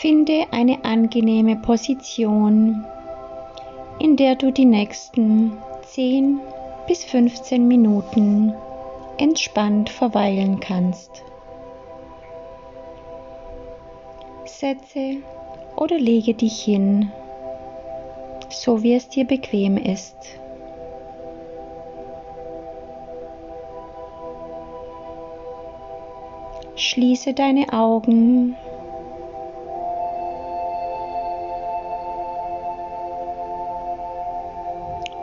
Finde eine angenehme Position, in der du die nächsten 10 bis 15 Minuten entspannt verweilen kannst. Setze oder lege dich hin, so wie es dir bequem ist. Schließe deine Augen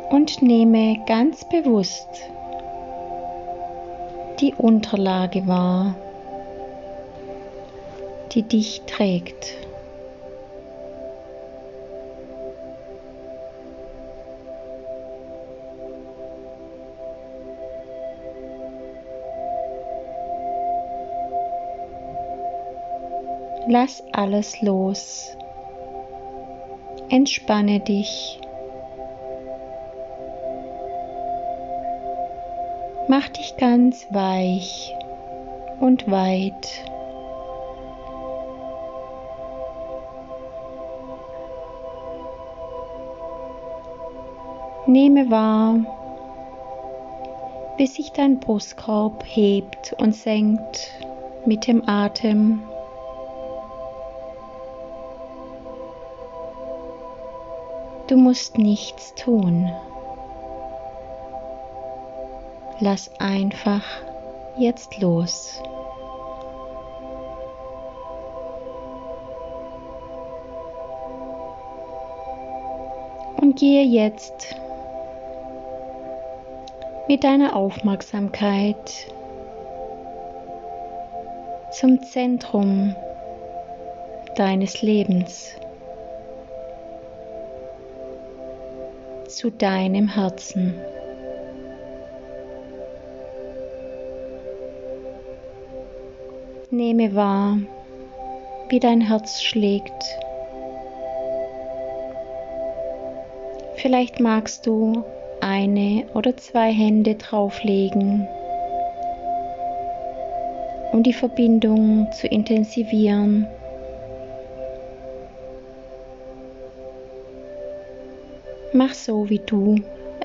und nehme ganz bewusst die Unterlage wahr, die dich trägt. Lass alles los. Entspanne dich. Mach dich ganz weich und weit. Nehme wahr, wie sich dein Brustkorb hebt und senkt mit dem Atem. Du musst nichts tun. Lass einfach jetzt los. Und gehe jetzt mit deiner Aufmerksamkeit zum Zentrum deines Lebens, zu deinem Herzen. Nehme wahr, wie dein Herz schlägt. Vielleicht magst du eine oder zwei Hände drauflegen, um die Verbindung zu intensivieren. Mach so, wie du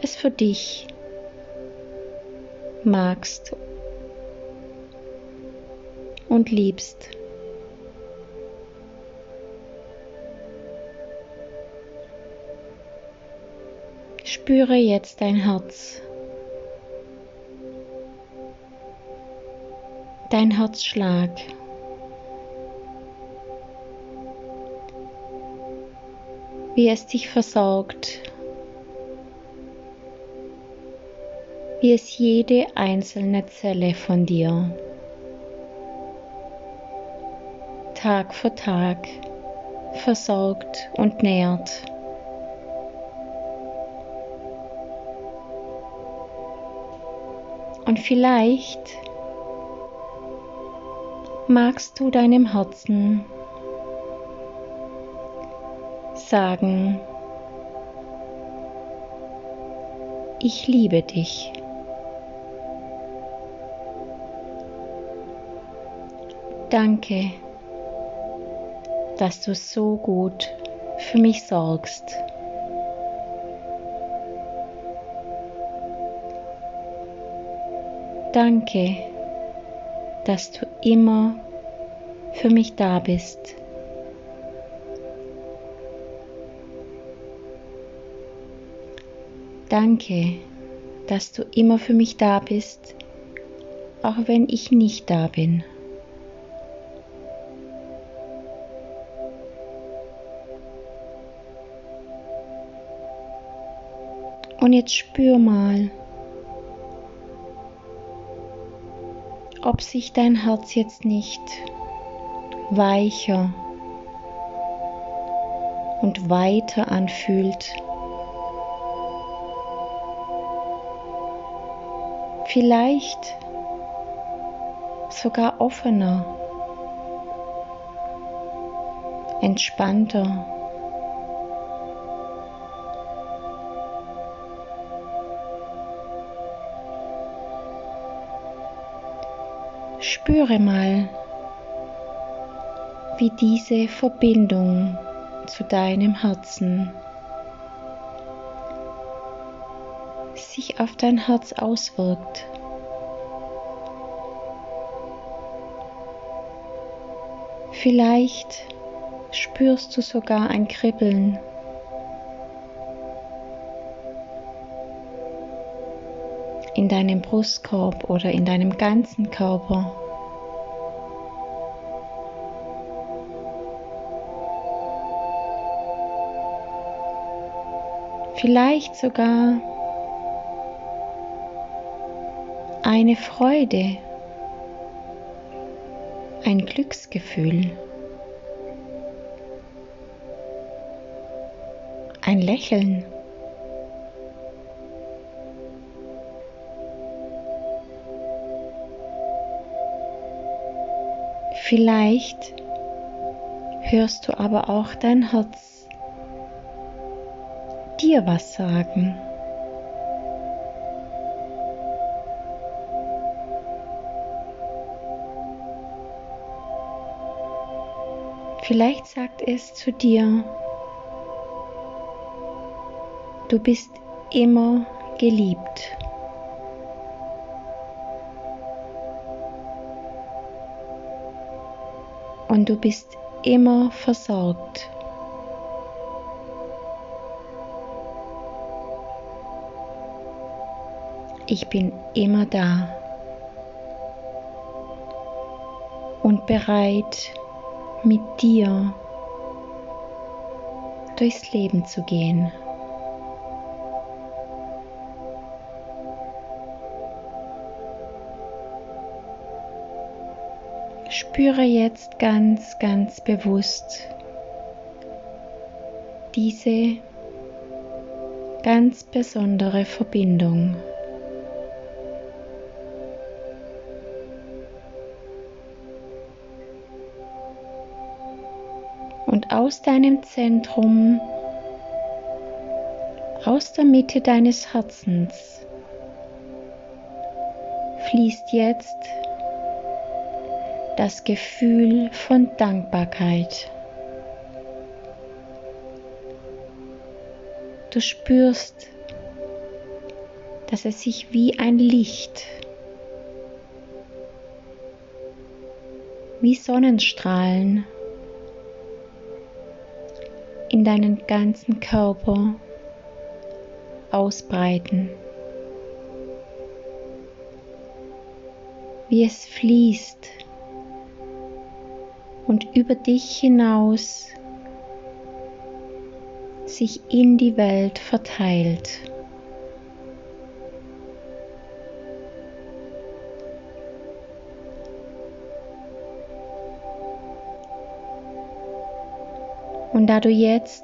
es für dich magst und liebst. Spüre jetzt dein Herz, dein Herzschlag. Wie es dich versorgt, wie es jede einzelne Zelle von dir Tag für Tag versorgt und nährt. Und vielleicht magst du deinem Herzen sagen, ich liebe dich. Danke dass du so gut für mich sorgst. Danke, dass du immer für mich da bist. Danke, dass du immer für mich da bist, auch wenn ich nicht da bin. Und jetzt spür mal, ob sich dein Herz jetzt nicht weicher und weiter anfühlt. Vielleicht sogar offener, entspannter. Spüre mal, wie diese Verbindung zu deinem Herzen sich auf dein Herz auswirkt. Vielleicht spürst du sogar ein Kribbeln. In deinem Brustkorb oder in deinem ganzen Körper. Vielleicht sogar eine Freude, ein Glücksgefühl, ein Lächeln. Vielleicht hörst du aber auch dein Herz dir was sagen. Vielleicht sagt es zu dir, du bist immer geliebt. Und du bist immer versorgt. Ich bin immer da und bereit, mit dir durchs Leben zu gehen. Spüre jetzt ganz, ganz bewusst diese ganz besondere Verbindung. und aus deinem Zentrum, aus der Mitte deines Herzens, fließt jetzt das Gefühl von Dankbarkeit. Du spürst, dass es sich wie ein Licht, wie Sonnenstrahlen in deinen ganzen Körper ausbreiten. Wie es fließt und über dich hinaus sich in die Welt verteilt. Und da du jetzt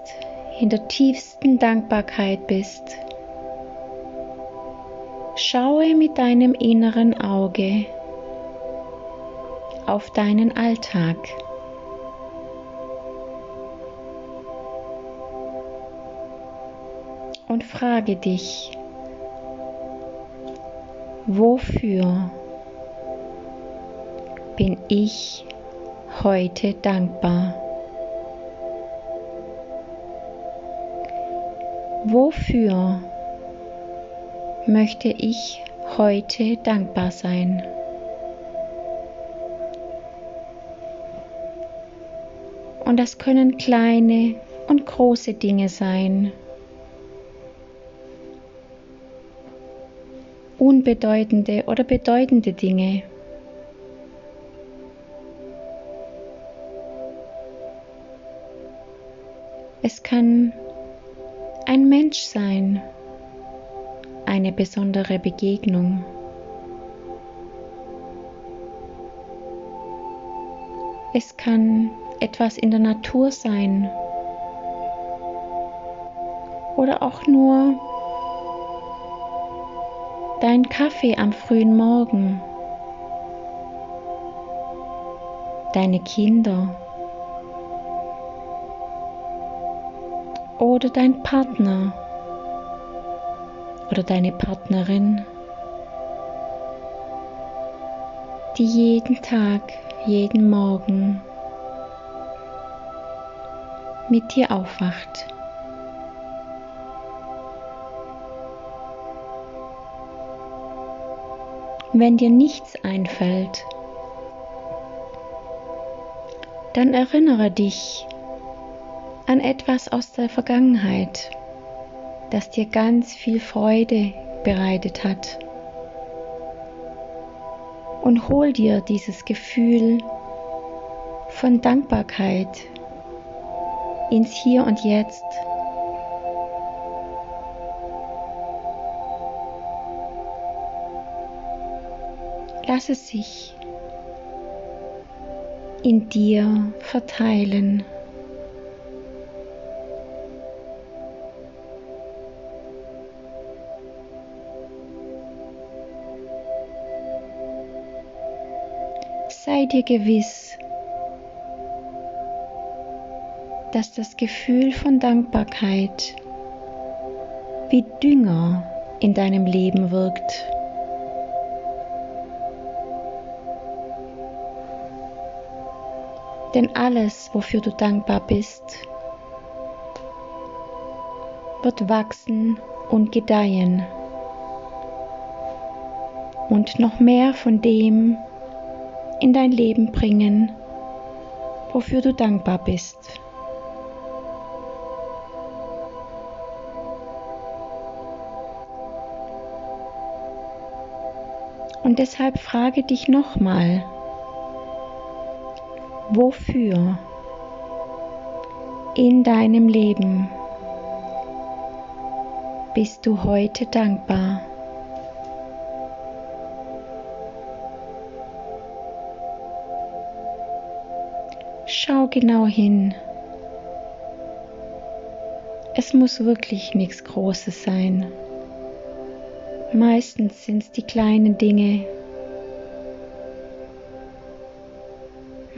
in der tiefsten Dankbarkeit bist, schaue mit deinem inneren Auge auf deinen Alltag. Und frage dich, wofür bin ich heute dankbar? Wofür möchte ich heute dankbar sein? Und das können kleine und große Dinge sein. Unbedeutende oder bedeutende Dinge. Es kann ein Mensch sein, eine besondere Begegnung. Es kann etwas in der Natur sein oder auch nur dein Kaffee am frühen Morgen, deine Kinder. Oder dein Partner. Oder deine Partnerin, die jeden Tag, jeden Morgen mit dir aufwacht. Wenn dir nichts einfällt, dann erinnere dich an etwas aus der Vergangenheit, das dir ganz viel Freude bereitet hat. Und hol dir dieses Gefühl von Dankbarkeit ins Hier und Jetzt. Lass es sich in dir verteilen. Sei dir gewiss, dass das Gefühl von Dankbarkeit wie Dünger in deinem Leben wirkt. Denn alles, wofür du dankbar bist, wird wachsen und gedeihen und noch mehr von dem in dein Leben bringen, wofür du dankbar bist. Und deshalb frage dich nochmal, wofür in deinem Leben bist du heute dankbar? Schau genau hin. Es muss wirklich nichts Großes sein. Meistens sind es die kleinen Dinge,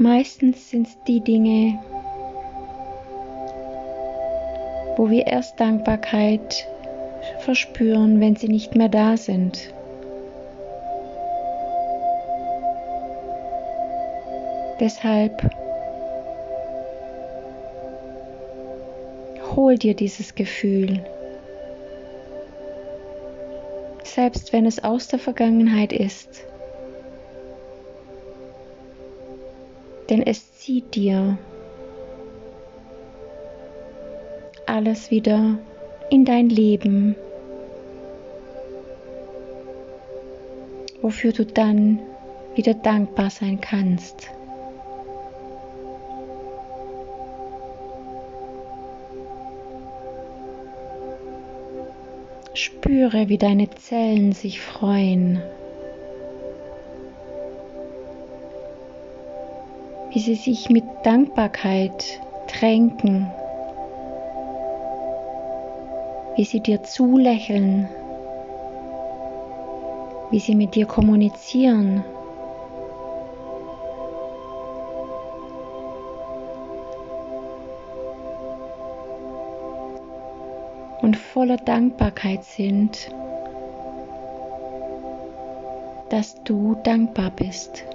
Meistens sind es die Dinge, wo wir erst Dankbarkeit verspüren, wenn sie nicht mehr da sind. Deshalb hol dir dieses Gefühl, selbst wenn es aus der Vergangenheit ist. Denn es zieht dir alles wieder in dein Leben, wofür du dann wieder dankbar sein kannst. Spüre, wie deine Zellen sich freuen. Wie sie sich mit Dankbarkeit tränken, wie sie dir zulächeln, wie sie mit dir kommunizieren. und voller Dankbarkeit sind, dass du dankbar bist.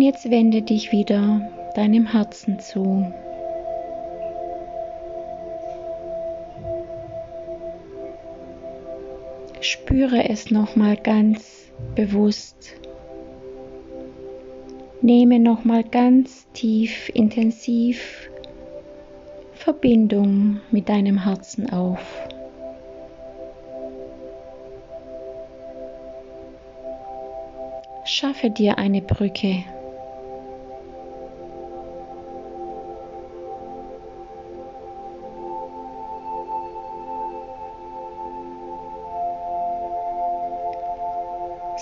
Und jetzt wende dich wieder deinem Herzen zu. Spüre es nochmal ganz bewusst. Nehme nochmal ganz tief, intensiv Verbindung mit deinem Herzen auf. Schaffe dir eine Brücke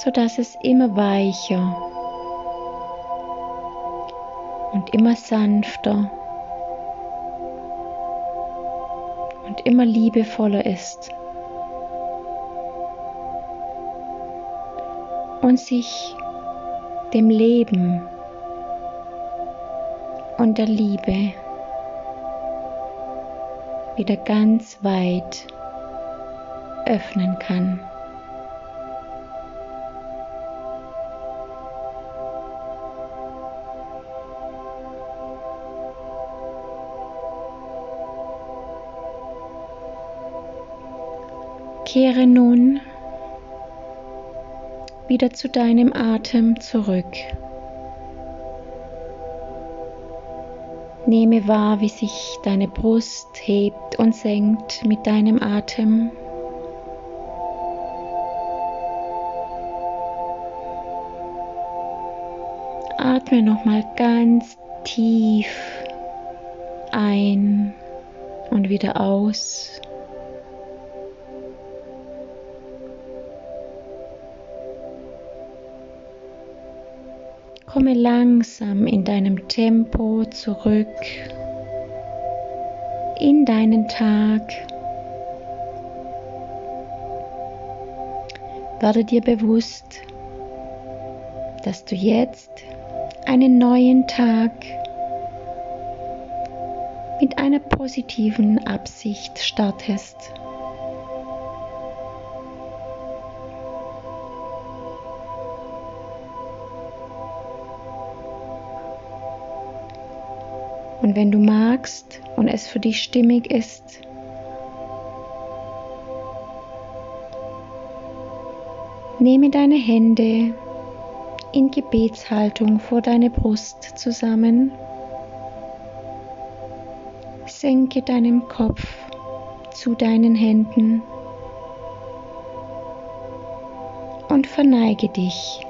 sodass es immer weicher und immer sanfter und immer liebevoller ist und sich dem Leben und der Liebe wieder ganz weit öffnen kann. Kehre nun wieder zu deinem Atem zurück. Nehme wahr, wie sich deine Brust hebt und senkt mit deinem Atem. Atme nochmal ganz tief ein und wieder aus. Komme langsam in deinem Tempo zurück in deinen Tag. Werde dir bewusst, dass du jetzt einen neuen Tag mit einer positiven Absicht startest. Und wenn du magst und es für dich stimmig ist, nehme deine Hände in Gebetshaltung vor deine Brust zusammen. Senke deinen Kopf zu deinen Händen und verneige dich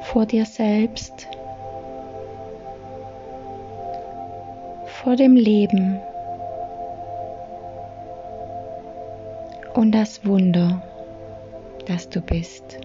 vor dir selbst vor dem Leben und das Wunder, das du bist.